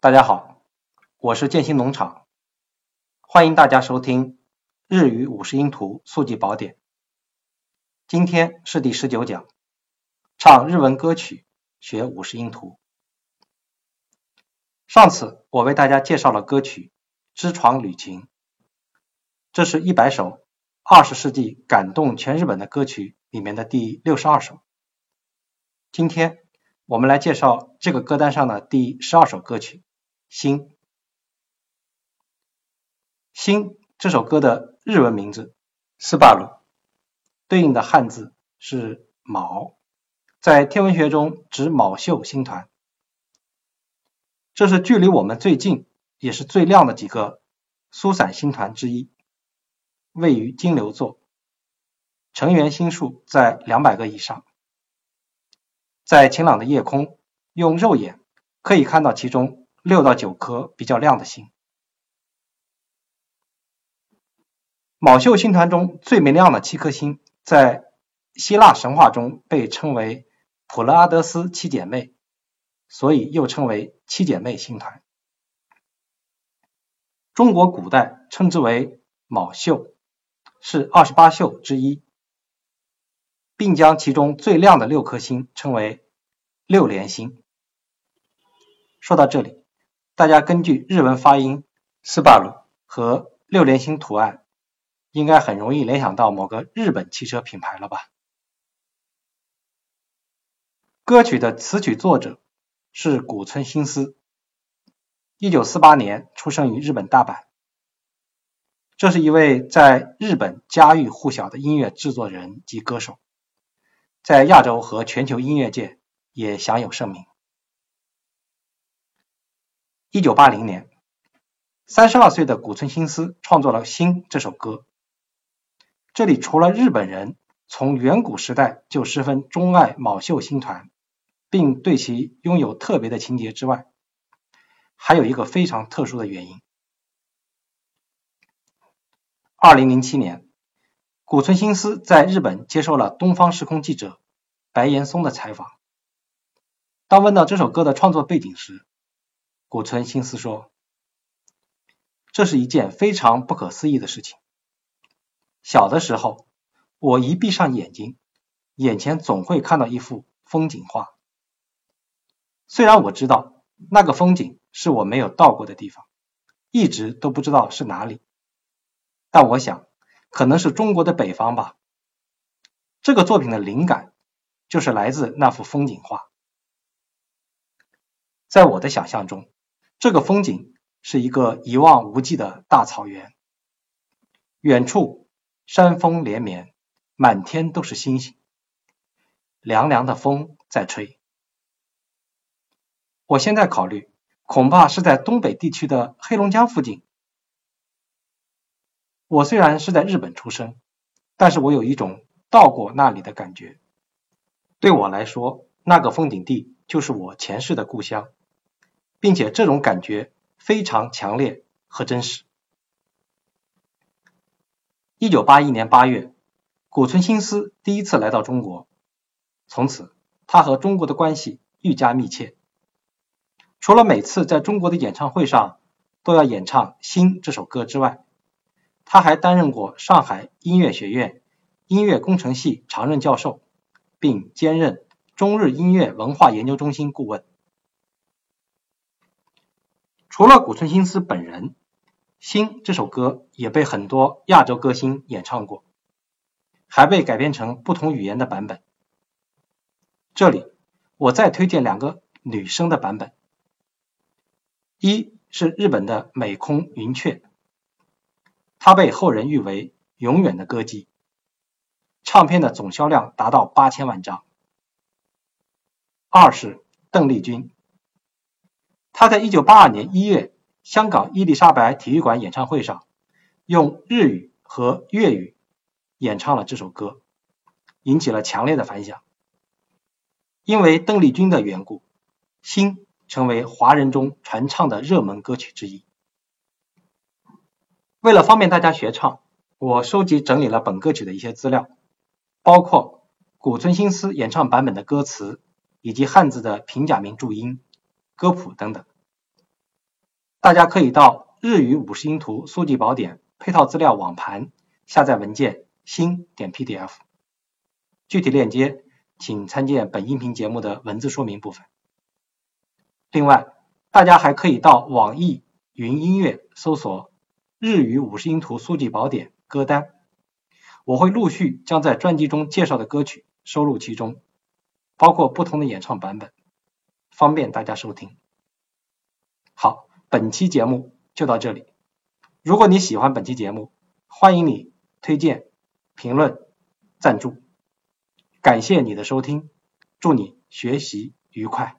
大家好，我是建新农场，欢迎大家收听日语五十音图速记宝典。今天是第十九讲，唱日文歌曲学五十音图。上次我为大家介绍了歌曲《知床旅情》，这是一百首二十世纪感动全日本的歌曲里面的第六十二首。今天我们来介绍这个歌单上的第十二首歌曲。心，心这首歌的日文名字斯巴鲁，对应的汉字是卯，在天文学中指卯宿星团。这是距离我们最近也是最亮的几个疏散星团之一，位于金牛座，成员星数在两百个以上。在晴朗的夜空，用肉眼可以看到其中。六到九颗比较亮的星，卯宿星团中最明亮的七颗星，在希腊神话中被称为普勒阿德斯七姐妹，所以又称为七姐妹星团。中国古代称之为卯宿，是二十八宿之一，并将其中最亮的六颗星称为六连星。说到这里。大家根据日文发音“斯巴鲁”和六连星图案，应该很容易联想到某个日本汽车品牌了吧？歌曲的词曲作者是古村新司，一九四八年出生于日本大阪。这是一位在日本家喻户晓的音乐制作人及歌手，在亚洲和全球音乐界也享有盛名。一九八零年，三十二岁的古村新司创作了《心》这首歌。这里除了日本人从远古时代就十分钟爱卯宿星团，并对其拥有特别的情节之外，还有一个非常特殊的原因。二零零七年，古村新司在日本接受了东方时空记者白岩松的采访。当问到这首歌的创作背景时，古村新司说：“这是一件非常不可思议的事情。小的时候，我一闭上眼睛，眼前总会看到一幅风景画。虽然我知道那个风景是我没有到过的地方，一直都不知道是哪里，但我想可能是中国的北方吧。这个作品的灵感就是来自那幅风景画。在我的想象中。”这个风景是一个一望无际的大草原，远处山峰连绵，满天都是星星，凉凉的风在吹。我现在考虑，恐怕是在东北地区的黑龙江附近。我虽然是在日本出生，但是我有一种到过那里的感觉。对我来说，那个风景地就是我前世的故乡。并且这种感觉非常强烈和真实。一九八一年八月，古村新司第一次来到中国，从此他和中国的关系愈加密切。除了每次在中国的演唱会上都要演唱《心》这首歌之外，他还担任过上海音乐学院音乐工程系常任教授，并兼任中日音乐文化研究中心顾问。除了古村新司本人，《心》这首歌也被很多亚洲歌星演唱过，还被改编成不同语言的版本。这里我再推荐两个女生的版本，一是日本的美空云雀，她被后人誉为永远的歌姬，唱片的总销量达到八千万张。二是邓丽君。他在一九八二年一月香港伊丽莎白体育馆演唱会上，用日语和粤语演唱了这首歌，引起了强烈的反响。因为邓丽君的缘故，《心》成为华人中传唱的热门歌曲之一。为了方便大家学唱，我收集整理了本歌曲的一些资料，包括古村新司演唱版本的歌词以及汉字的平假名注音。歌谱等等，大家可以到日语五十音图速记宝典配套资料网盘下载文件新点 PDF，具体链接请参见本音频节目的文字说明部分。另外，大家还可以到网易云音乐搜索日语五十音图速记宝典歌单，我会陆续将在专辑中介绍的歌曲收录其中，包括不同的演唱版本，方便大家收听。好。本期节目就到这里。如果你喜欢本期节目，欢迎你推荐、评论、赞助。感谢你的收听，祝你学习愉快。